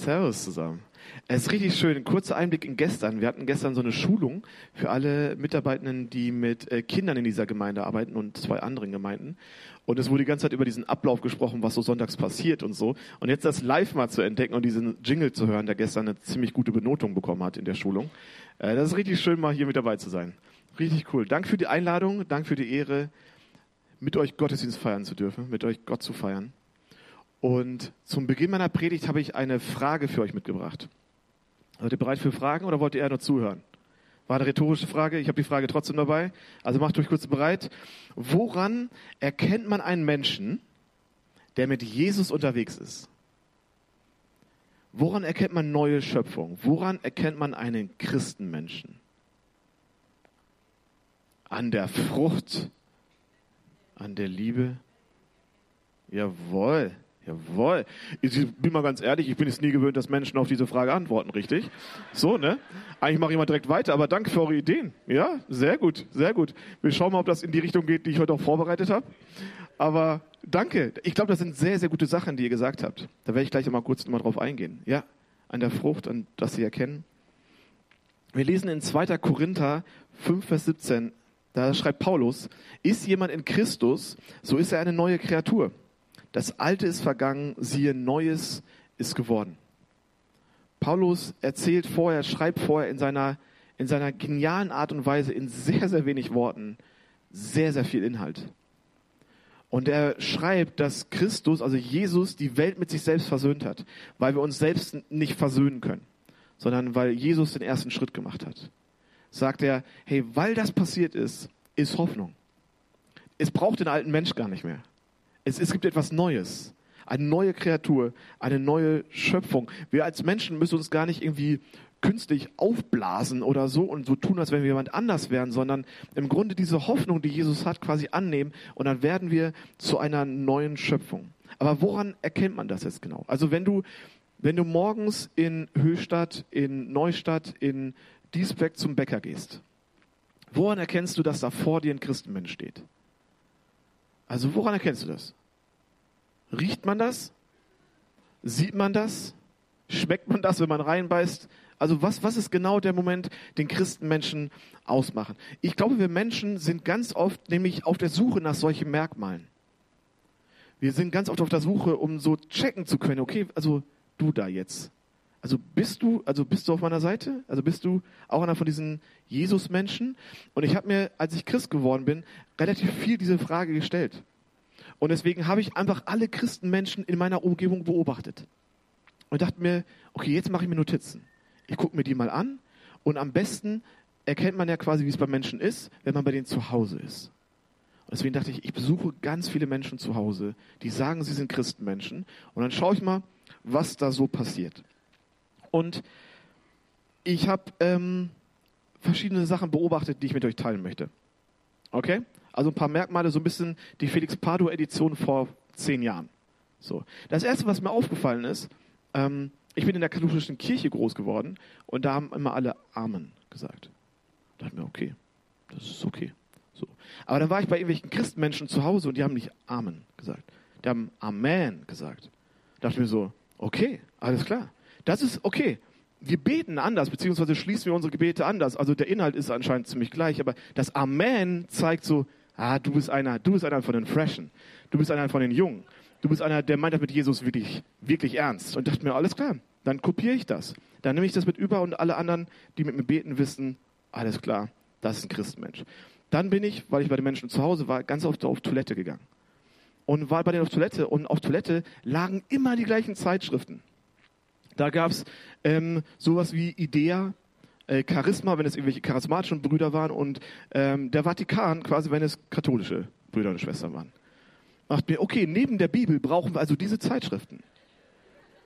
Servus zusammen. Es ist richtig schön. Ein kurzer Einblick in gestern. Wir hatten gestern so eine Schulung für alle Mitarbeitenden, die mit äh, Kindern in dieser Gemeinde arbeiten und zwei anderen Gemeinden. Und es wurde die ganze Zeit über diesen Ablauf gesprochen, was so sonntags passiert und so. Und jetzt das live mal zu entdecken und diesen Jingle zu hören, der gestern eine ziemlich gute Benotung bekommen hat in der Schulung. Äh, das ist richtig schön, mal hier mit dabei zu sein. Richtig cool. Dank für die Einladung, dank für die Ehre, mit euch Gottesdienst feiern zu dürfen, mit euch Gott zu feiern. Und zum Beginn meiner Predigt habe ich eine Frage für euch mitgebracht. Seid ihr bereit für Fragen oder wollt ihr eher nur zuhören? War eine rhetorische Frage. Ich habe die Frage trotzdem dabei. Also macht euch kurz bereit. Woran erkennt man einen Menschen, der mit Jesus unterwegs ist? Woran erkennt man neue Schöpfung? Woran erkennt man einen Christenmenschen? An der Frucht, an der Liebe. Jawohl. Jawohl. Ich bin mal ganz ehrlich, ich bin es nie gewöhnt, dass Menschen auf diese Frage antworten, richtig? So, ne? Eigentlich mache ich mal direkt weiter, aber danke für eure Ideen. Ja, sehr gut, sehr gut. Wir schauen mal, ob das in die Richtung geht, die ich heute auch vorbereitet habe. Aber danke. Ich glaube, das sind sehr, sehr gute Sachen, die ihr gesagt habt. Da werde ich gleich mal kurz mal drauf eingehen. Ja, an der Frucht, an das sie erkennen. Wir lesen in 2. Korinther 5, Vers 17. Da schreibt Paulus, ist jemand in Christus, so ist er eine neue Kreatur. Das Alte ist vergangen, siehe, Neues ist geworden. Paulus erzählt vorher, schreibt vorher in seiner, in seiner genialen Art und Weise in sehr, sehr wenig Worten sehr, sehr viel Inhalt. Und er schreibt, dass Christus, also Jesus, die Welt mit sich selbst versöhnt hat, weil wir uns selbst nicht versöhnen können, sondern weil Jesus den ersten Schritt gemacht hat. Sagt er, hey, weil das passiert ist, ist Hoffnung. Es braucht den alten Mensch gar nicht mehr. Es, es gibt etwas Neues. Eine neue Kreatur, eine neue Schöpfung. Wir als Menschen müssen uns gar nicht irgendwie künstlich aufblasen oder so und so tun, als wenn wir jemand anders wären, sondern im Grunde diese Hoffnung, die Jesus hat, quasi annehmen und dann werden wir zu einer neuen Schöpfung. Aber woran erkennt man das jetzt genau? Also wenn du, wenn du morgens in Höchstadt, in Neustadt, in Diesbeck zum Bäcker gehst, woran erkennst du, dass da vor dir ein Christenmensch steht? Also woran erkennst du das? Riecht man das? Sieht man das? Schmeckt man das, wenn man reinbeißt? Also was, was ist genau der Moment, den Christenmenschen ausmachen? Ich glaube, wir Menschen sind ganz oft nämlich auf der Suche nach solchen Merkmalen. Wir sind ganz oft auf der Suche, um so checken zu können, okay, also du da jetzt. Also bist du, also bist du auf meiner Seite? Also bist du auch einer von diesen Jesus-Menschen? Und ich habe mir, als ich Christ geworden bin, relativ viel diese Frage gestellt. Und deswegen habe ich einfach alle Christenmenschen in meiner Umgebung beobachtet. Und dachte mir, okay, jetzt mache ich mir Notizen. Ich gucke mir die mal an und am besten erkennt man ja quasi, wie es bei Menschen ist, wenn man bei denen zu Hause ist. Und deswegen dachte ich, ich besuche ganz viele Menschen zu Hause, die sagen, sie sind Christenmenschen. Und dann schaue ich mal, was da so passiert. Und ich habe ähm, verschiedene Sachen beobachtet, die ich mit euch teilen möchte. Okay? Also ein paar Merkmale, so ein bisschen die Felix Pardo Edition vor zehn Jahren. So. Das erste, was mir aufgefallen ist, ähm, ich bin in der katholischen Kirche groß geworden und da haben immer alle Amen gesagt. Da dachte mir, okay, das ist okay. So. Aber dann war ich bei irgendwelchen Christenmenschen zu Hause und die haben nicht Amen gesagt. Die haben Amen gesagt. Da dachte ich mir so, okay, alles klar. Das ist okay. Wir beten anders, beziehungsweise schließen wir unsere Gebete anders. Also der Inhalt ist anscheinend ziemlich gleich, aber das Amen zeigt so, ah, du bist einer, du bist einer von den Freshen. Du bist einer von den Jungen. Du bist einer, der meint das mit Jesus wirklich, wirklich ernst. Und dachte mir, alles klar, dann kopiere ich das. Dann nehme ich das mit über und alle anderen, die mit mir beten, wissen, alles klar, das ist ein Christenmensch. Dann bin ich, weil ich bei den Menschen zu Hause war, ganz oft auf Toilette gegangen. Und war bei denen auf Toilette und auf Toilette lagen immer die gleichen Zeitschriften. Da gab es ähm, sowas wie Idea, äh, Charisma, wenn es irgendwelche charismatischen Brüder waren und ähm, der Vatikan quasi, wenn es katholische Brüder und Schwestern waren. Macht mir, okay, neben der Bibel brauchen wir also diese Zeitschriften.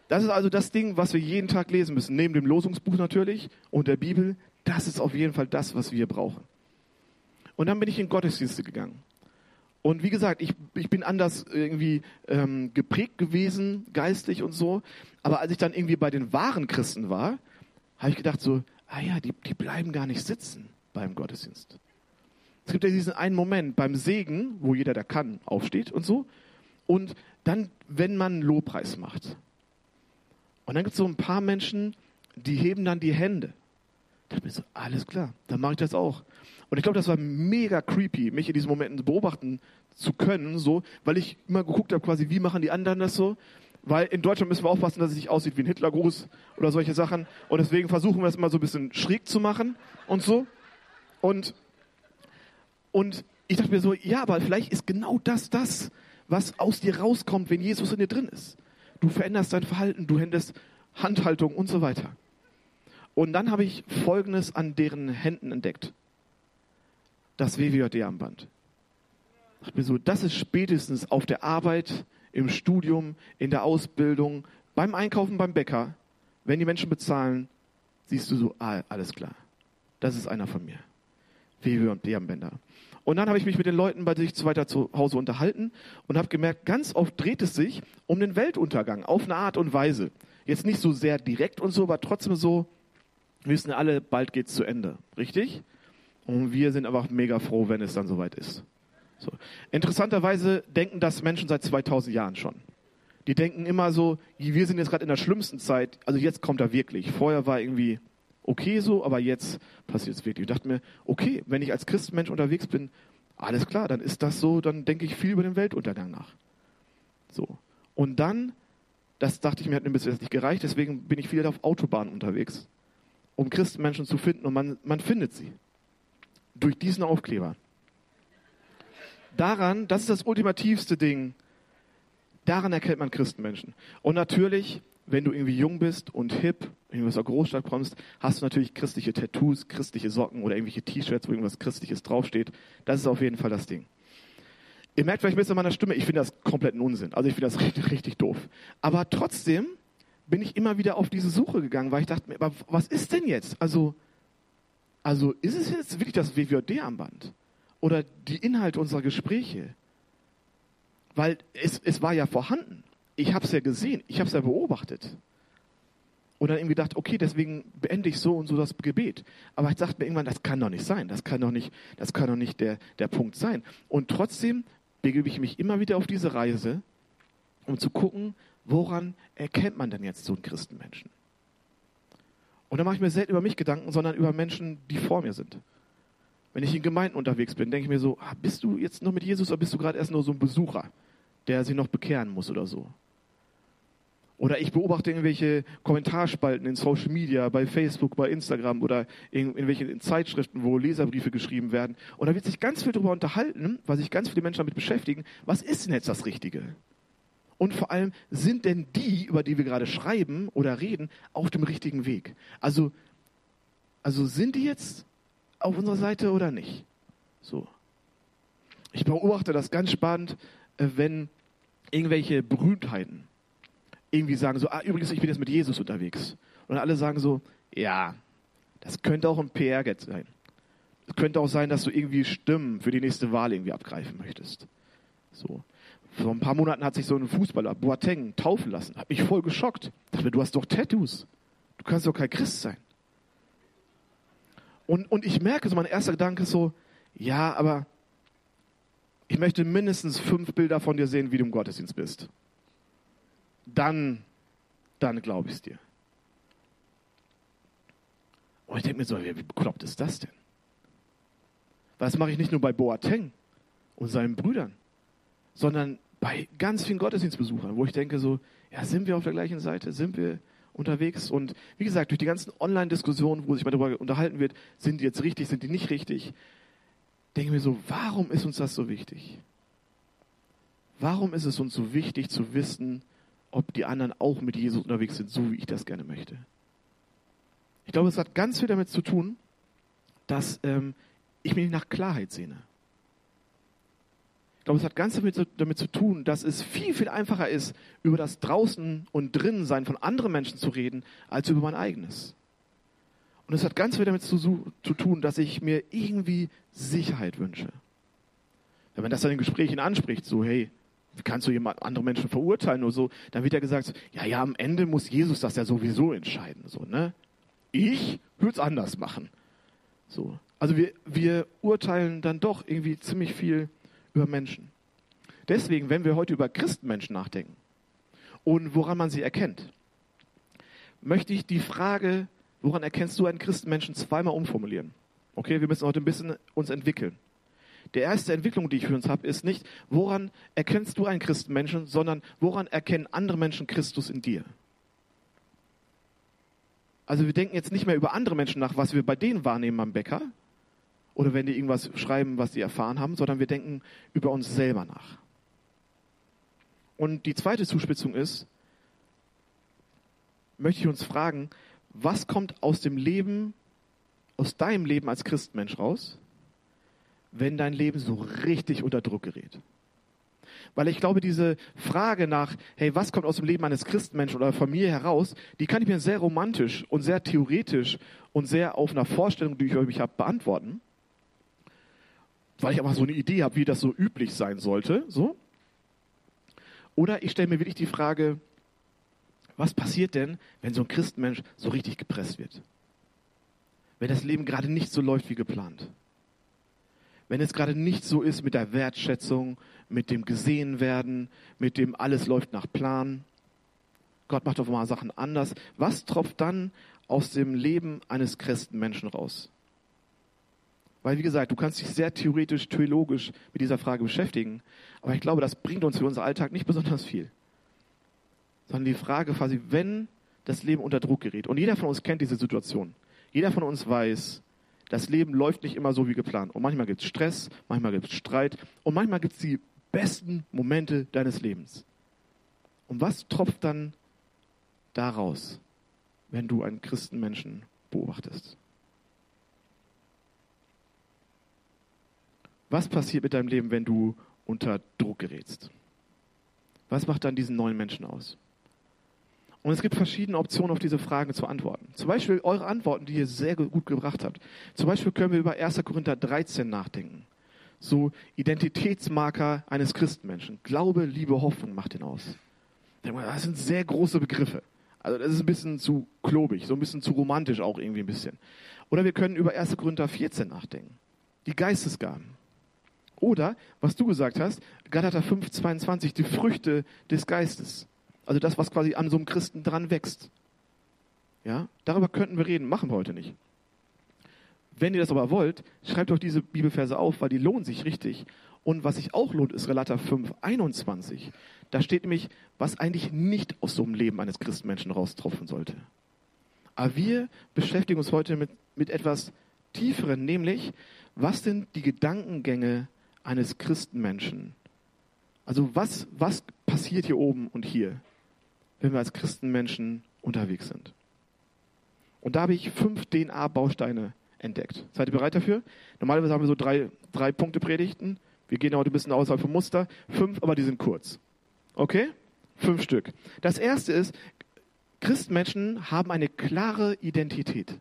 Das ist also das Ding, was wir jeden Tag lesen müssen. Neben dem Losungsbuch natürlich und der Bibel. Das ist auf jeden Fall das, was wir brauchen. Und dann bin ich in Gottesdienste gegangen. Und wie gesagt, ich, ich bin anders irgendwie ähm, geprägt gewesen, geistlich und so. Aber als ich dann irgendwie bei den wahren Christen war, habe ich gedacht so, ah ja, die, die bleiben gar nicht sitzen beim Gottesdienst. Es gibt ja diesen einen Moment beim Segen, wo jeder, der kann, aufsteht und so. Und dann, wenn man Lobpreis macht. Und dann gibt es so ein paar Menschen, die heben dann die Hände. Da bin ich so, alles klar, dann mache ich das auch. Und ich glaube, das war mega creepy, mich in diesen Momenten beobachten zu können, so, weil ich immer geguckt habe, quasi, wie machen die anderen das so? Weil in Deutschland müssen wir aufpassen, dass es nicht aussieht wie ein Hitlergruß oder solche Sachen. Und deswegen versuchen wir es immer so ein bisschen schräg zu machen und so. Und, und ich dachte mir so, ja, aber vielleicht ist genau das das, was aus dir rauskommt, wenn Jesus in dir drin ist. Du veränderst dein Verhalten, du händest Handhaltung und so weiter. Und dann habe ich Folgendes an deren Händen entdeckt. Das WWJD-Armband. Ich dachte mir so, das ist spätestens auf der Arbeit, im Studium, in der Ausbildung, beim Einkaufen beim Bäcker, wenn die Menschen bezahlen, siehst du so, ah, alles klar. Das ist einer von mir. WWJD-Armbänder. Und dann habe ich mich mit den Leuten bei sich weiter zu Hause unterhalten und habe gemerkt, ganz oft dreht es sich um den Weltuntergang auf eine Art und Weise. Jetzt nicht so sehr direkt und so, aber trotzdem so, wir wissen alle, bald geht's zu Ende. Richtig? Und wir sind einfach mega froh, wenn es dann soweit ist. So. Interessanterweise denken das Menschen seit 2000 Jahren schon. Die denken immer so, wir sind jetzt gerade in der schlimmsten Zeit, also jetzt kommt er wirklich. Vorher war irgendwie okay so, aber jetzt passiert es wirklich. Ich dachte mir, okay, wenn ich als Christenmensch unterwegs bin, alles klar, dann ist das so, dann denke ich viel über den Weltuntergang nach. So. Und dann, das dachte ich mir, hat mir bis jetzt nicht gereicht, deswegen bin ich viel auf Autobahnen unterwegs, um Christenmenschen zu finden und man, man findet sie. Durch diesen Aufkleber. Daran, das ist das ultimativste Ding, daran erkennt man Christenmenschen. Und natürlich wenn du irgendwie jung bist und hip, wenn du aus der Großstadt kommst, hast du natürlich christliche Tattoos, christliche Socken oder irgendwelche T-Shirts, wo irgendwas Christliches draufsteht. Das ist auf jeden Fall das Ding. Ihr merkt vielleicht ein bisschen an meiner Stimme, ich finde das kompletten Unsinn. Also ich finde das richtig, richtig doof. Aber trotzdem bin ich immer wieder auf diese Suche gegangen, weil ich dachte mir, was ist denn jetzt? Also, also ist es jetzt wirklich das WWD-Armband? Oder die Inhalte unserer Gespräche? Weil es, es war ja vorhanden ich habe es ja gesehen, ich habe es ja beobachtet. Und dann irgendwie gedacht, okay, deswegen beende ich so und so das Gebet. Aber ich dachte mir irgendwann, das kann doch nicht sein, das kann doch nicht, das kann doch nicht der, der Punkt sein. Und trotzdem begebe ich mich immer wieder auf diese Reise, um zu gucken, woran erkennt man denn jetzt so einen Christenmenschen? Und dann mache ich mir selten über mich Gedanken, sondern über Menschen, die vor mir sind. Wenn ich in Gemeinden unterwegs bin, denke ich mir so, ah, bist du jetzt noch mit Jesus oder bist du gerade erst nur so ein Besucher, der sich noch bekehren muss oder so? Oder ich beobachte irgendwelche Kommentarspalten in Social Media, bei Facebook, bei Instagram oder in irgendwelchen Zeitschriften, wo Leserbriefe geschrieben werden. Und da wird sich ganz viel darüber unterhalten, weil sich ganz viele Menschen damit beschäftigen, was ist denn jetzt das Richtige? Und vor allem, sind denn die, über die wir gerade schreiben oder reden, auf dem richtigen Weg? Also, also sind die jetzt auf unserer Seite oder nicht? So. Ich beobachte das ganz spannend, äh, wenn irgendwelche Berühmtheiten, irgendwie sagen so, ah, übrigens, ich bin jetzt mit Jesus unterwegs. Und alle sagen so, ja, das könnte auch ein PR-Get sein. Es könnte auch sein, dass du irgendwie Stimmen für die nächste Wahl irgendwie abgreifen möchtest. So. Vor ein paar Monaten hat sich so ein Fußballer, Boateng, taufen lassen. Hat mich voll geschockt. Ich dachte mir, du hast doch Tattoos. Du kannst doch kein Christ sein. Und, und ich merke so, mein erster Gedanke ist so, ja, aber ich möchte mindestens fünf Bilder von dir sehen, wie du im Gottesdienst bist dann, dann glaube ich es dir. Und ich denke mir so, wie bekloppt ist das denn? Das mache ich nicht nur bei Boateng und seinen Brüdern, sondern bei ganz vielen Gottesdienstbesuchern, wo ich denke so, ja, sind wir auf der gleichen Seite? Sind wir unterwegs? Und wie gesagt, durch die ganzen Online-Diskussionen, wo sich mal darüber unterhalten wird, sind die jetzt richtig, sind die nicht richtig, denke ich mir so, warum ist uns das so wichtig? Warum ist es uns so wichtig zu wissen, ob die anderen auch mit Jesus unterwegs sind, so wie ich das gerne möchte. Ich glaube, es hat ganz viel damit zu tun, dass ähm, ich mich nach Klarheit sehne. Ich glaube, es hat ganz damit, damit zu tun, dass es viel, viel einfacher ist, über das Draußen und Drinnensein von anderen Menschen zu reden, als über mein eigenes. Und es hat ganz viel damit zu, zu tun, dass ich mir irgendwie Sicherheit wünsche. Wenn man das dann in Gesprächen anspricht, so, hey, wie kannst du jemand, andere Menschen verurteilen oder so? Dann wird ja gesagt, ja, ja, am Ende muss Jesus das ja sowieso entscheiden, so, ne? Ich würde es anders machen. So. Also wir, wir urteilen dann doch irgendwie ziemlich viel über Menschen. Deswegen, wenn wir heute über Christenmenschen nachdenken und woran man sie erkennt, möchte ich die Frage, woran erkennst du einen Christenmenschen, zweimal umformulieren. Okay, wir müssen heute ein bisschen uns entwickeln. Die erste Entwicklung, die ich für uns habe, ist nicht, woran erkennst du einen Christenmenschen, sondern woran erkennen andere Menschen Christus in dir? Also wir denken jetzt nicht mehr über andere Menschen nach, was wir bei denen wahrnehmen am Bäcker oder wenn die irgendwas schreiben, was sie erfahren haben, sondern wir denken über uns selber nach. Und die zweite Zuspitzung ist, möchte ich uns fragen, was kommt aus dem Leben, aus deinem Leben als Christmensch raus, wenn dein Leben so richtig unter Druck gerät? Weil ich glaube, diese Frage nach, hey, was kommt aus dem Leben eines Christmenschen oder von mir heraus, die kann ich mir sehr romantisch und sehr theoretisch und sehr auf einer Vorstellung, die ich über mich habe, beantworten. Weil ich einfach so eine Idee habe, wie das so üblich sein sollte. So. Oder ich stelle mir wirklich die Frage, was passiert denn, wenn so ein Christmensch so richtig gepresst wird? Wenn das Leben gerade nicht so läuft wie geplant? Wenn es gerade nicht so ist mit der Wertschätzung, mit dem Gesehenwerden, mit dem alles läuft nach Plan? Gott macht auf einmal Sachen anders. Was tropft dann aus dem Leben eines Christenmenschen raus? Weil, wie gesagt, du kannst dich sehr theoretisch, theologisch mit dieser Frage beschäftigen. Aber ich glaube, das bringt uns für unseren Alltag nicht besonders viel sondern die Frage quasi, wenn das Leben unter Druck gerät. Und jeder von uns kennt diese Situation. Jeder von uns weiß, das Leben läuft nicht immer so wie geplant. Und manchmal gibt es Stress, manchmal gibt es Streit und manchmal gibt es die besten Momente deines Lebens. Und was tropft dann daraus, wenn du einen Christenmenschen beobachtest? Was passiert mit deinem Leben, wenn du unter Druck gerätst? Was macht dann diesen neuen Menschen aus? Und es gibt verschiedene Optionen, auf diese Fragen zu antworten. Zum Beispiel eure Antworten, die ihr sehr gut gebracht habt. Zum Beispiel können wir über 1. Korinther 13 nachdenken. So Identitätsmarker eines Christenmenschen. Glaube, Liebe, Hoffnung macht ihn aus. Das sind sehr große Begriffe. Also das ist ein bisschen zu klobig, so ein bisschen zu romantisch auch irgendwie ein bisschen. Oder wir können über 1. Korinther 14 nachdenken. Die Geistesgaben. Oder, was du gesagt hast, Galater 5, 22, die Früchte des Geistes. Also das, was quasi an so einem Christen dran wächst. Ja, darüber könnten wir reden, machen wir heute nicht. Wenn ihr das aber wollt, schreibt euch diese Bibelverse auf, weil die lohnen sich richtig. Und was sich auch lohnt, ist Relater 5, 21. Da steht nämlich, was eigentlich nicht aus so einem Leben eines Christenmenschen raustropfen sollte. Aber wir beschäftigen uns heute mit, mit etwas Tieferen, nämlich, was sind die Gedankengänge eines Christenmenschen? Also was, was passiert hier oben und hier? wenn wir als Christenmenschen unterwegs sind. Und da habe ich fünf DNA-Bausteine entdeckt. Seid ihr bereit dafür? Normalerweise haben wir so drei, drei Punkte Predigten. Wir gehen heute ein bisschen außerhalb vom Muster. Fünf, aber die sind kurz. Okay? Fünf Stück. Das erste ist, Christenmenschen haben eine klare Identität.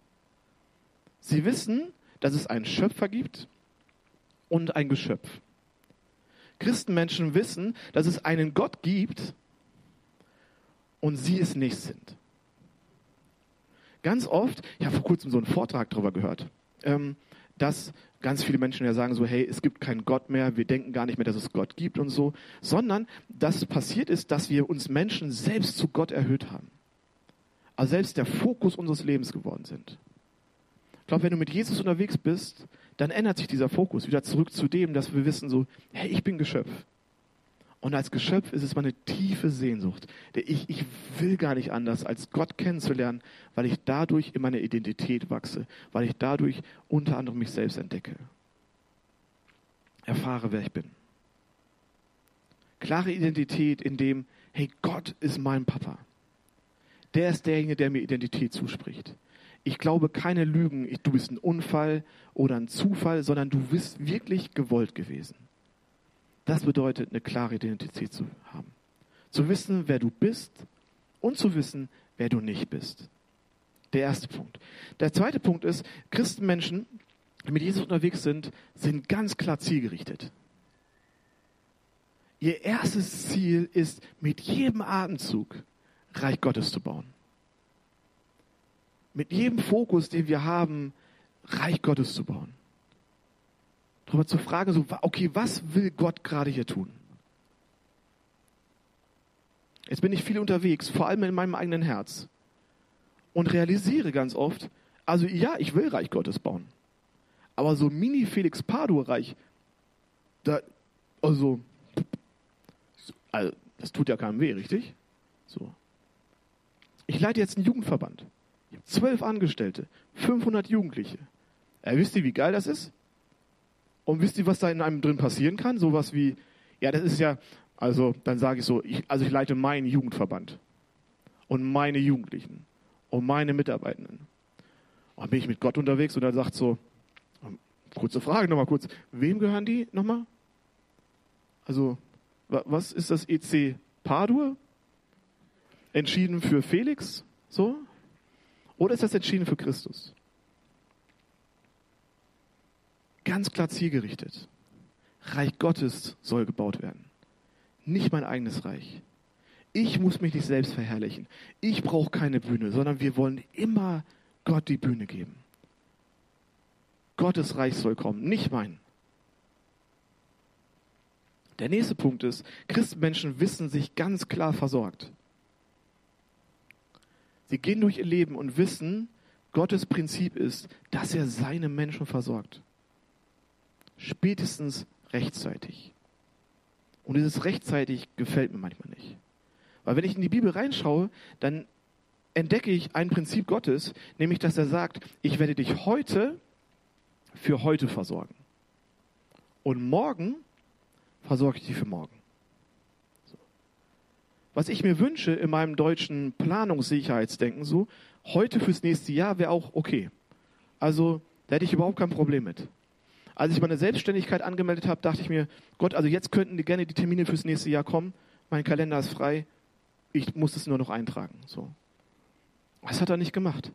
Sie wissen, dass es einen Schöpfer gibt und ein Geschöpf. Christenmenschen wissen, dass es einen Gott gibt und sie es nicht sind. Ganz oft, ich habe vor kurzem so einen Vortrag darüber gehört, ähm, dass ganz viele Menschen ja sagen so, hey, es gibt keinen Gott mehr, wir denken gar nicht mehr, dass es Gott gibt und so, sondern dass passiert ist, dass wir uns Menschen selbst zu Gott erhöht haben. Also selbst der Fokus unseres Lebens geworden sind. Ich glaube, wenn du mit Jesus unterwegs bist, dann ändert sich dieser Fokus wieder zurück zu dem, dass wir wissen so, hey, ich bin Geschöpf. Und als Geschöpf ist es meine tiefe Sehnsucht. Ich, ich will gar nicht anders, als Gott kennenzulernen, weil ich dadurch in meiner Identität wachse, weil ich dadurch unter anderem mich selbst entdecke. Erfahre, wer ich bin. Klare Identität in dem, hey, Gott ist mein Papa. Der ist derjenige, der mir Identität zuspricht. Ich glaube keine Lügen, du bist ein Unfall oder ein Zufall, sondern du bist wirklich gewollt gewesen. Das bedeutet, eine klare Identität zu haben. Zu wissen, wer du bist und zu wissen, wer du nicht bist. Der erste Punkt. Der zweite Punkt ist, Christenmenschen, die mit Jesus unterwegs sind, sind ganz klar zielgerichtet. Ihr erstes Ziel ist, mit jedem Atemzug Reich Gottes zu bauen. Mit jedem Fokus, den wir haben, Reich Gottes zu bauen darüber zu fragen, so, okay, was will Gott gerade hier tun? Jetzt bin ich viel unterwegs, vor allem in meinem eigenen Herz. und realisiere ganz oft, also ja, ich will Reich Gottes bauen. Aber so Mini-Felix Padur-Reich, da, also, also, das tut ja keinem weh, richtig? So. Ich leite jetzt einen Jugendverband. Zwölf Angestellte, 500 Jugendliche. Ja, wisst ihr, wie geil das ist? Und wisst ihr, was da in einem drin passieren kann? Sowas wie, ja, das ist ja, also dann sage ich so, ich, also ich leite meinen Jugendverband und meine Jugendlichen und meine Mitarbeitenden. Und bin ich mit Gott unterwegs und er sagt so, kurze Frage nochmal kurz, wem gehören die nochmal? Also, was ist das EC Padur? Entschieden für Felix? So? Oder ist das entschieden für Christus? Ganz klar zielgerichtet. Reich Gottes soll gebaut werden. Nicht mein eigenes Reich. Ich muss mich nicht selbst verherrlichen. Ich brauche keine Bühne, sondern wir wollen immer Gott die Bühne geben. Gottes Reich soll kommen, nicht mein. Der nächste Punkt ist, Christenmenschen wissen sich ganz klar versorgt. Sie gehen durch ihr Leben und wissen, Gottes Prinzip ist, dass er seine Menschen versorgt. Spätestens rechtzeitig. Und dieses rechtzeitig gefällt mir manchmal nicht. Weil wenn ich in die Bibel reinschaue, dann entdecke ich ein Prinzip Gottes, nämlich dass er sagt, ich werde dich heute für heute versorgen. Und morgen versorge ich dich für morgen. Was ich mir wünsche in meinem deutschen Planungssicherheitsdenken so, heute fürs nächste Jahr wäre auch okay. Also da hätte ich überhaupt kein Problem mit. Als ich meine Selbstständigkeit angemeldet habe, dachte ich mir, Gott, also jetzt könnten die gerne die Termine fürs nächste Jahr kommen. Mein Kalender ist frei. Ich muss es nur noch eintragen. So. Das hat er nicht gemacht.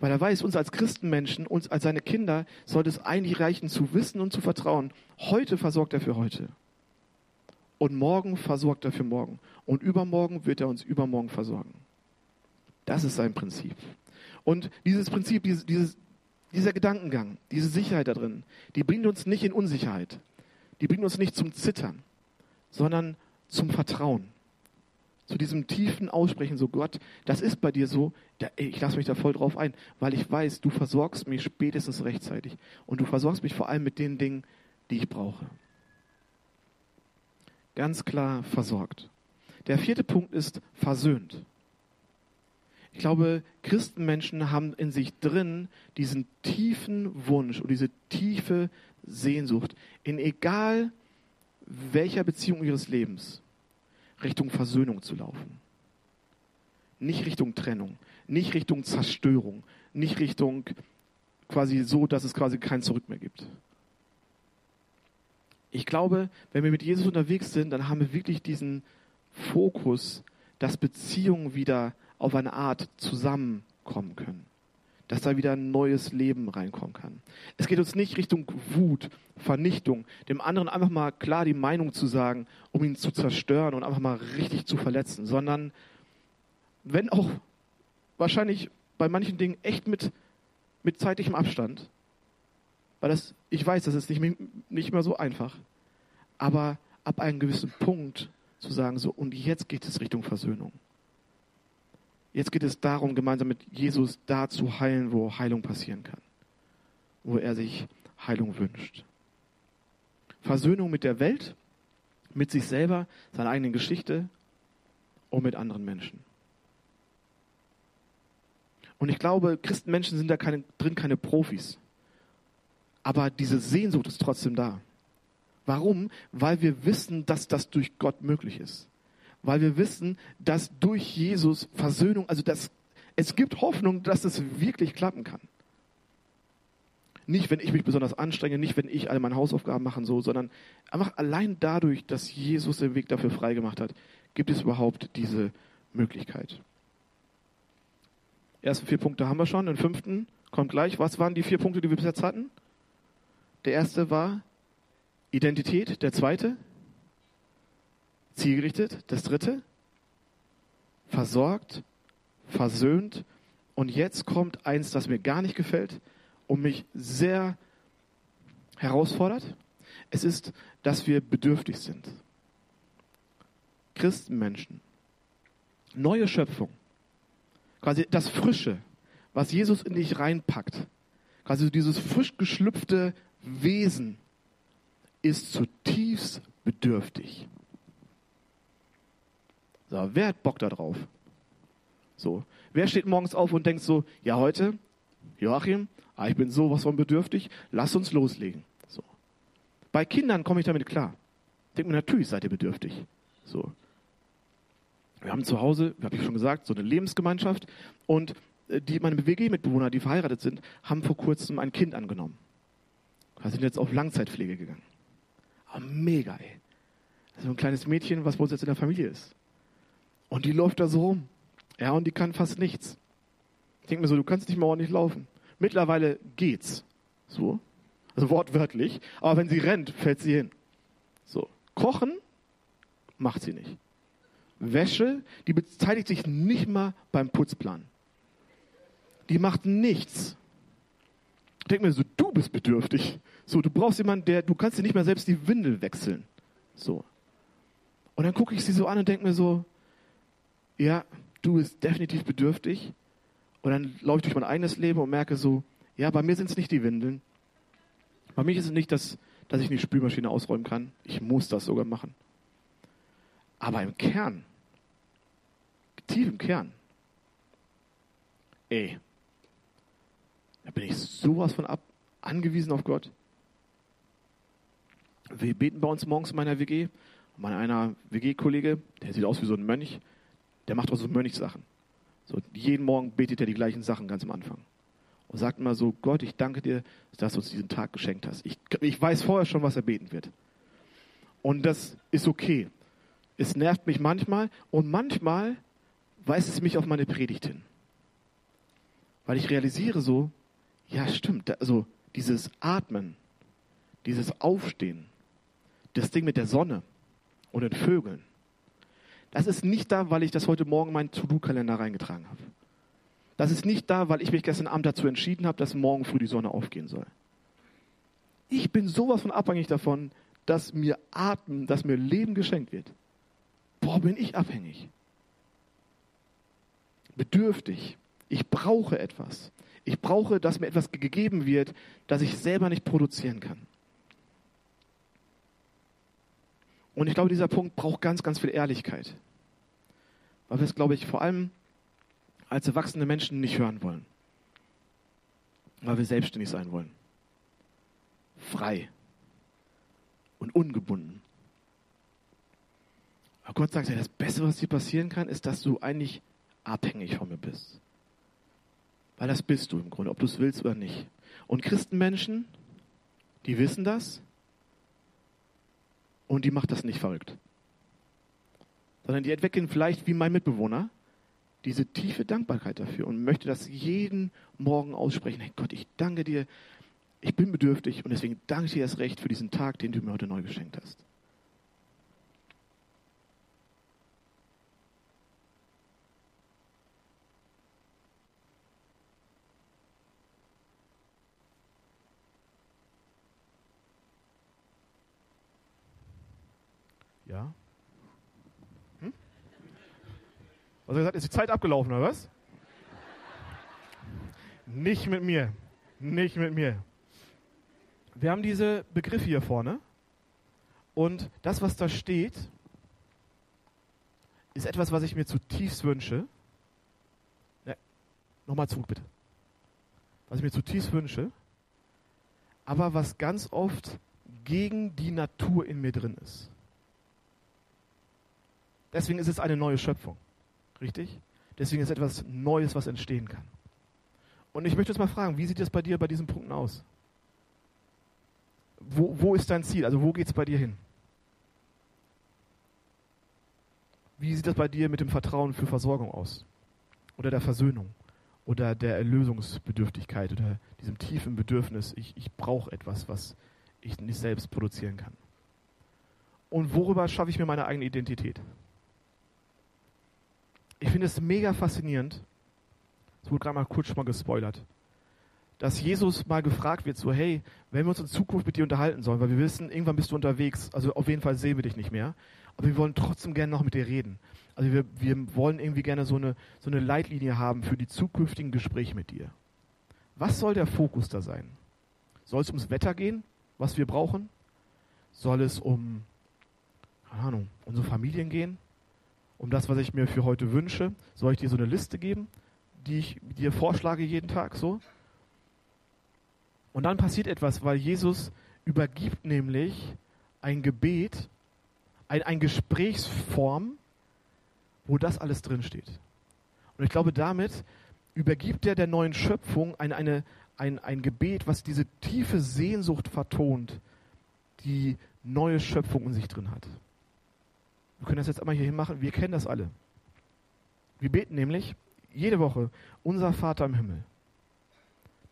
Weil er weiß, uns als Christenmenschen, uns als seine Kinder, sollte es eigentlich reichen, zu wissen und zu vertrauen. Heute versorgt er für heute. Und morgen versorgt er für morgen. Und übermorgen wird er uns übermorgen versorgen. Das ist sein Prinzip. Und dieses Prinzip, dieses, dieses, dieser Gedankengang, diese Sicherheit da drin, die bringt uns nicht in Unsicherheit. Die bringt uns nicht zum Zittern, sondern zum Vertrauen zu diesem tiefen Aussprechen, so Gott, das ist bei dir so, ich lasse mich da voll drauf ein, weil ich weiß, du versorgst mich spätestens rechtzeitig und du versorgst mich vor allem mit den Dingen, die ich brauche. Ganz klar versorgt. Der vierte Punkt ist versöhnt. Ich glaube, Christenmenschen haben in sich drin diesen tiefen Wunsch und diese tiefe Sehnsucht in egal welcher Beziehung ihres Lebens Richtung Versöhnung zu laufen. Nicht Richtung Trennung, nicht Richtung Zerstörung, nicht Richtung quasi so, dass es quasi kein Zurück mehr gibt. Ich glaube, wenn wir mit Jesus unterwegs sind, dann haben wir wirklich diesen Fokus, dass Beziehungen wieder auf eine Art zusammenkommen können dass da wieder ein neues Leben reinkommen kann. Es geht uns nicht Richtung Wut, Vernichtung, dem anderen einfach mal klar die Meinung zu sagen, um ihn zu zerstören und einfach mal richtig zu verletzen, sondern wenn auch wahrscheinlich bei manchen Dingen echt mit, mit zeitlichem Abstand, weil das, ich weiß, das ist nicht, nicht mehr so einfach, aber ab einem gewissen Punkt zu sagen, so, und jetzt geht es Richtung Versöhnung. Jetzt geht es darum, gemeinsam mit Jesus da zu heilen, wo Heilung passieren kann, wo er sich Heilung wünscht. Versöhnung mit der Welt, mit sich selber, seiner eigenen Geschichte und mit anderen Menschen. Und ich glaube, Christenmenschen sind da keine, drin keine Profis. Aber diese Sehnsucht ist trotzdem da. Warum? Weil wir wissen, dass das durch Gott möglich ist weil wir wissen, dass durch Jesus Versöhnung, also dass es gibt Hoffnung, dass es wirklich klappen kann. Nicht, wenn ich mich besonders anstrenge, nicht, wenn ich alle meine Hausaufgaben machen so, sondern einfach allein dadurch, dass Jesus den Weg dafür freigemacht hat, gibt es überhaupt diese Möglichkeit. Ersten vier Punkte haben wir schon, den fünften kommt gleich. Was waren die vier Punkte, die wir bis jetzt hatten? Der erste war Identität, der zweite zielgerichtet. Das dritte, versorgt, versöhnt. Und jetzt kommt eins, das mir gar nicht gefällt und mich sehr herausfordert. Es ist, dass wir bedürftig sind. Christenmenschen, neue Schöpfung, quasi das Frische, was Jesus in dich reinpackt, quasi dieses frisch geschlüpfte Wesen, ist zutiefst bedürftig. So, wer hat Bock da drauf? So, wer steht morgens auf und denkt so, ja heute, Joachim, ah, ich bin sowas von bedürftig, lass uns loslegen. So. Bei Kindern komme ich damit klar. Denkt mir, natürlich seid ihr bedürftig. So. Wir haben zu Hause, wie habe ich schon gesagt, so eine Lebensgemeinschaft und äh, die, meine WG-Mitbewohner, die verheiratet sind, haben vor kurzem ein Kind angenommen. Wir sind jetzt auf Langzeitpflege gegangen. Aber mega, ey. So ein kleines Mädchen, was bei uns jetzt in der Familie ist. Und die läuft da so rum. Ja, und die kann fast nichts. Ich denke mir so, du kannst nicht mal ordentlich laufen. Mittlerweile geht's. So. Also wortwörtlich. Aber wenn sie rennt, fällt sie hin. So. Kochen macht sie nicht. Wäsche, die beteiligt sich nicht mal beim Putzplan. Die macht nichts. Ich denke mir so, du bist bedürftig. So, du brauchst jemanden, der, du kannst dir nicht mehr selbst die Windel wechseln. So. Und dann gucke ich sie so an und denke mir so, ja, du bist definitiv bedürftig. Und dann laufe ich durch mein eigenes Leben und merke so, ja, bei mir sind es nicht die Windeln. Bei mir ist es nicht, dass, dass ich eine Spülmaschine ausräumen kann. Ich muss das sogar machen. Aber im Kern tief im Kern, ey, da bin ich sowas von ab, angewiesen auf Gott. Wir beten bei uns morgens in meiner WG. Mein einer WG-Kollege, der sieht aus wie so ein Mönch, der macht auch so Mönchsachen. So, jeden Morgen betet er die gleichen Sachen ganz am Anfang. Und sagt immer so, Gott, ich danke dir, dass du uns diesen Tag geschenkt hast. Ich, ich weiß vorher schon, was er beten wird. Und das ist okay. Es nervt mich manchmal und manchmal weist es mich auf meine Predigt hin. Weil ich realisiere so, ja stimmt, also dieses Atmen, dieses Aufstehen, das Ding mit der Sonne und den Vögeln, das ist nicht da, weil ich das heute Morgen in meinen To-Do-Kalender reingetragen habe. Das ist nicht da, weil ich mich gestern Abend dazu entschieden habe, dass morgen früh die Sonne aufgehen soll. Ich bin sowas von abhängig davon, dass mir Atmen, dass mir Leben geschenkt wird. Boah, bin ich abhängig bedürftig. Ich brauche etwas. Ich brauche, dass mir etwas gegeben wird, das ich selber nicht produzieren kann. Und ich glaube, dieser Punkt braucht ganz, ganz viel Ehrlichkeit. Weil wir es, glaube ich, vor allem als erwachsene Menschen nicht hören wollen. Weil wir selbstständig sein wollen. Frei und ungebunden. Aber Gott sagt ja, das Beste, was dir passieren kann, ist, dass du eigentlich abhängig von mir bist. Weil das bist du im Grunde, ob du es willst oder nicht. Und Christenmenschen, die wissen das und die macht das nicht verrückt. Sondern die entwickeln vielleicht wie mein Mitbewohner diese tiefe Dankbarkeit dafür und möchte das jeden Morgen aussprechen. Hey Gott, ich danke dir, ich bin bedürftig und deswegen danke ich dir erst recht für diesen Tag, den du mir heute neu geschenkt hast. Ja? Hm? Er gesagt? Ist die Zeit abgelaufen, oder was? Nicht mit mir. Nicht mit mir. Wir haben diese Begriffe hier vorne. Und das, was da steht, ist etwas, was ich mir zutiefst wünsche. Ja, Nochmal zurück, bitte. Was ich mir zutiefst wünsche, aber was ganz oft gegen die Natur in mir drin ist. Deswegen ist es eine neue Schöpfung. Richtig? Deswegen ist etwas Neues, was entstehen kann. Und ich möchte jetzt mal fragen, wie sieht es bei dir bei diesen Punkten aus? Wo, wo ist dein Ziel? Also wo geht es bei dir hin? Wie sieht das bei dir mit dem Vertrauen für Versorgung aus? Oder der Versöhnung? Oder der Erlösungsbedürftigkeit? Oder diesem tiefen Bedürfnis, ich, ich brauche etwas, was ich nicht selbst produzieren kann? Und worüber schaffe ich mir meine eigene Identität? Ich finde es mega faszinierend. Es wurde gerade mal kurz schon mal gespoilert. Dass Jesus mal gefragt wird, so, hey, wenn wir uns in Zukunft mit dir unterhalten sollen, weil wir wissen, irgendwann bist du unterwegs, also auf jeden Fall sehen wir dich nicht mehr. aber wir wollen trotzdem gerne noch mit dir reden. Also wir, wir wollen irgendwie gerne so eine, so eine Leitlinie haben für die zukünftigen Gespräche mit dir. Was soll der Fokus da sein? Soll es ums Wetter gehen, was wir brauchen? Soll es um, keine Ahnung, unsere Familien gehen? Um das, was ich mir für heute wünsche? Soll ich dir so eine Liste geben, die ich dir vorschlage jeden Tag so? Und dann passiert etwas, weil Jesus übergibt nämlich ein Gebet, ein, ein Gesprächsform, wo das alles drinsteht. Und ich glaube, damit übergibt er der neuen Schöpfung eine, eine, ein, ein Gebet, was diese tiefe Sehnsucht vertont, die neue Schöpfung in sich drin hat. Wir können das jetzt einmal hier machen. Wir kennen das alle. Wir beten nämlich jede Woche, unser Vater im Himmel.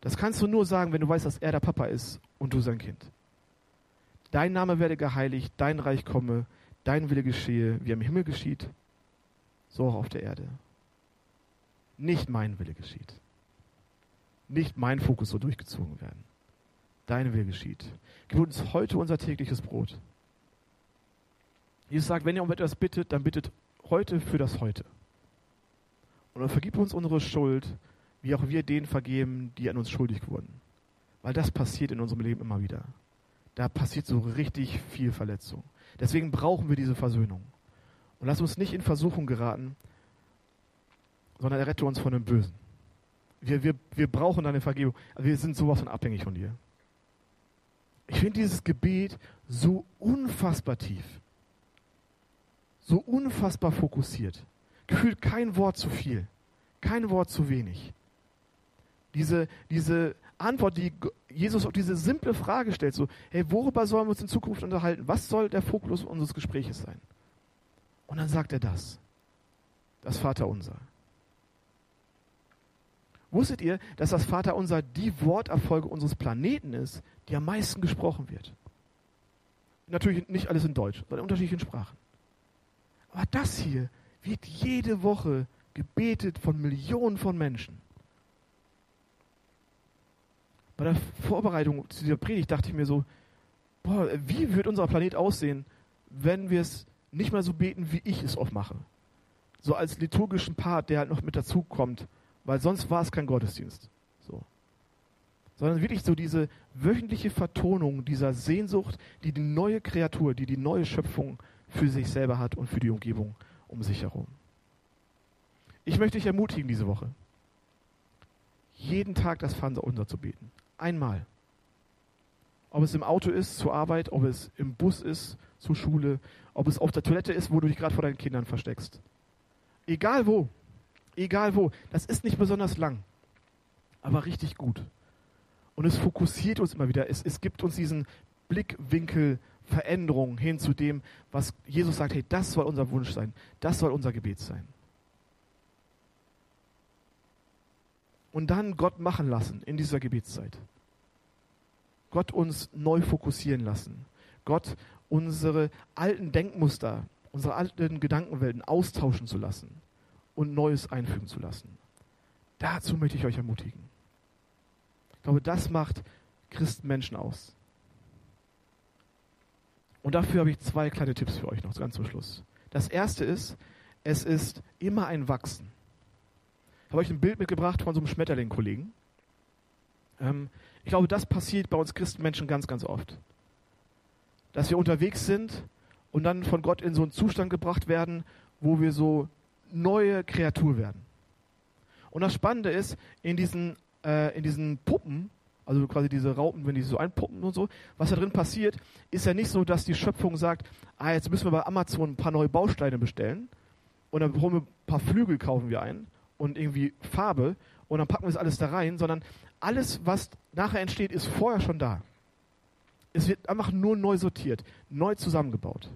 Das kannst du nur sagen, wenn du weißt, dass er der Papa ist und du sein Kind. Dein Name werde geheiligt, dein Reich komme, dein Wille geschehe, wie im Himmel geschieht, so auch auf der Erde. Nicht mein Wille geschieht. Nicht mein Fokus so durchgezogen werden. Dein Wille geschieht. Gib uns heute unser tägliches Brot. Jesus sagt, wenn ihr um etwas bittet, dann bittet heute für das Heute. Und dann vergib uns unsere Schuld, wie auch wir denen vergeben, die an uns schuldig wurden. Weil das passiert in unserem Leben immer wieder. Da passiert so richtig viel Verletzung. Deswegen brauchen wir diese Versöhnung. Und lass uns nicht in Versuchung geraten, sondern errette uns von dem Bösen. Wir, wir, wir brauchen deine Vergebung. Wir sind sowas von abhängig von dir. Ich finde dieses Gebet so unfassbar tief. So unfassbar fokussiert. Gefühlt kein Wort zu viel. Kein Wort zu wenig. Diese, diese Antwort, die Jesus auf diese simple Frage stellt, so, hey, worüber sollen wir uns in Zukunft unterhalten? Was soll der Fokus unseres Gespräches sein? Und dann sagt er das. Das Vaterunser. Wusstet ihr, dass das Vaterunser die Worterfolge unseres Planeten ist, die am meisten gesprochen wird? Natürlich nicht alles in Deutsch, sondern in unterschiedlichen Sprachen. Aber das hier wird jede Woche gebetet von Millionen von Menschen. Bei der Vorbereitung zu dieser Predigt dachte ich mir so, boah, wie wird unser Planet aussehen, wenn wir es nicht mal so beten, wie ich es oft mache? So als liturgischen Part, der halt noch mit dazu kommt, weil sonst war es kein Gottesdienst. So. Sondern wirklich so diese wöchentliche Vertonung dieser Sehnsucht, die die neue Kreatur, die die neue Schöpfung für sich selber hat und für die Umgebung um sich herum. Ich möchte dich ermutigen diese Woche, jeden Tag das Vaterunser zu beten. Einmal. Ob es im Auto ist, zur Arbeit, ob es im Bus ist, zur Schule, ob es auf der Toilette ist, wo du dich gerade vor deinen Kindern versteckst. Egal wo. Egal wo. Das ist nicht besonders lang, aber richtig gut. Und es fokussiert uns immer wieder. Es, es gibt uns diesen Blickwinkel Veränderung hin zu dem, was Jesus sagt, hey, das soll unser Wunsch sein, das soll unser Gebet sein. Und dann Gott machen lassen in dieser Gebetszeit. Gott uns neu fokussieren lassen. Gott unsere alten Denkmuster, unsere alten Gedankenwelten austauschen zu lassen und Neues einfügen zu lassen. Dazu möchte ich euch ermutigen. Ich glaube, das macht Christenmenschen aus. Und dafür habe ich zwei kleine Tipps für euch noch ganz zum Schluss. Das erste ist, es ist immer ein Wachsen. Ich habe euch ein Bild mitgebracht von so einem Schmetterling-Kollegen. Ähm, ich glaube, das passiert bei uns Christenmenschen ganz, ganz oft. Dass wir unterwegs sind und dann von Gott in so einen Zustand gebracht werden, wo wir so neue Kreatur werden. Und das Spannende ist, in diesen, äh, in diesen Puppen also quasi diese Raupen, wenn die so einpuppen und so, was da drin passiert, ist ja nicht so, dass die Schöpfung sagt, ah, jetzt müssen wir bei Amazon ein paar neue Bausteine bestellen und dann holen wir ein paar Flügel, kaufen wir ein und irgendwie Farbe und dann packen wir das alles da rein, sondern alles, was nachher entsteht, ist vorher schon da. Es wird einfach nur neu sortiert, neu zusammengebaut.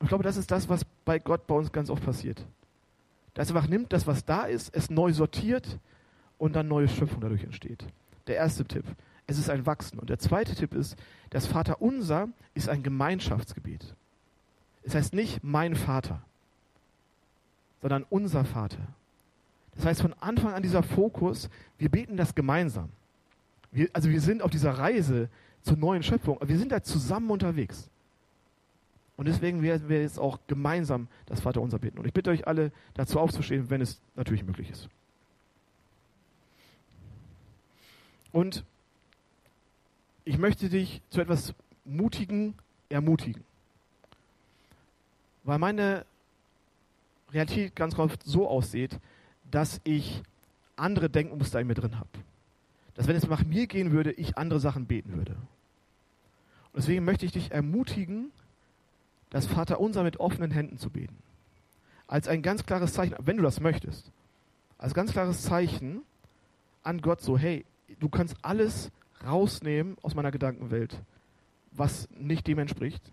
Und ich glaube, das ist das, was bei Gott bei uns ganz oft passiert. Dass er einfach nimmt das, was da ist, es neu sortiert und dann neue Schöpfung dadurch entsteht. Der erste Tipp. Es ist ein Wachsen. Und der zweite Tipp ist, das Vaterunser ist ein Gemeinschaftsgebet. Es heißt nicht mein Vater, sondern unser Vater. Das heißt, von Anfang an dieser Fokus, wir beten das gemeinsam. Wir, also wir sind auf dieser Reise zur neuen Schöpfung, wir sind da zusammen unterwegs. Und deswegen werden wir jetzt auch gemeinsam das Vaterunser beten. Und ich bitte euch alle, dazu aufzustehen, wenn es natürlich möglich ist. Und ich möchte dich zu etwas mutigen, ermutigen. Weil meine Realität ganz oft so aussieht, dass ich andere Denkmuster in mir drin habe. Dass wenn es nach mir gehen würde, ich andere Sachen beten würde. Und deswegen möchte ich dich ermutigen, das Vaterunser mit offenen Händen zu beten. Als ein ganz klares Zeichen, wenn du das möchtest, als ganz klares Zeichen an Gott so, hey, du kannst alles rausnehmen aus meiner Gedankenwelt, was nicht dem entspricht.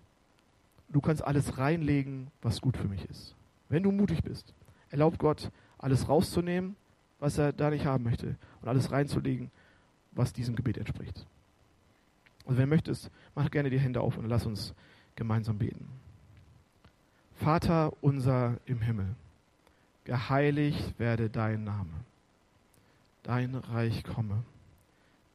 Du kannst alles reinlegen, was gut für mich ist. Wenn du mutig bist, erlaub Gott, alles rauszunehmen, was er da nicht haben möchte, und alles reinzulegen, was diesem Gebet entspricht. Also wenn du möchtest, mach gerne die Hände auf und lass uns gemeinsam beten. Vater unser im Himmel, geheiligt werde dein Name, dein Reich komme,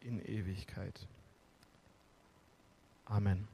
in Ewigkeit. Amen.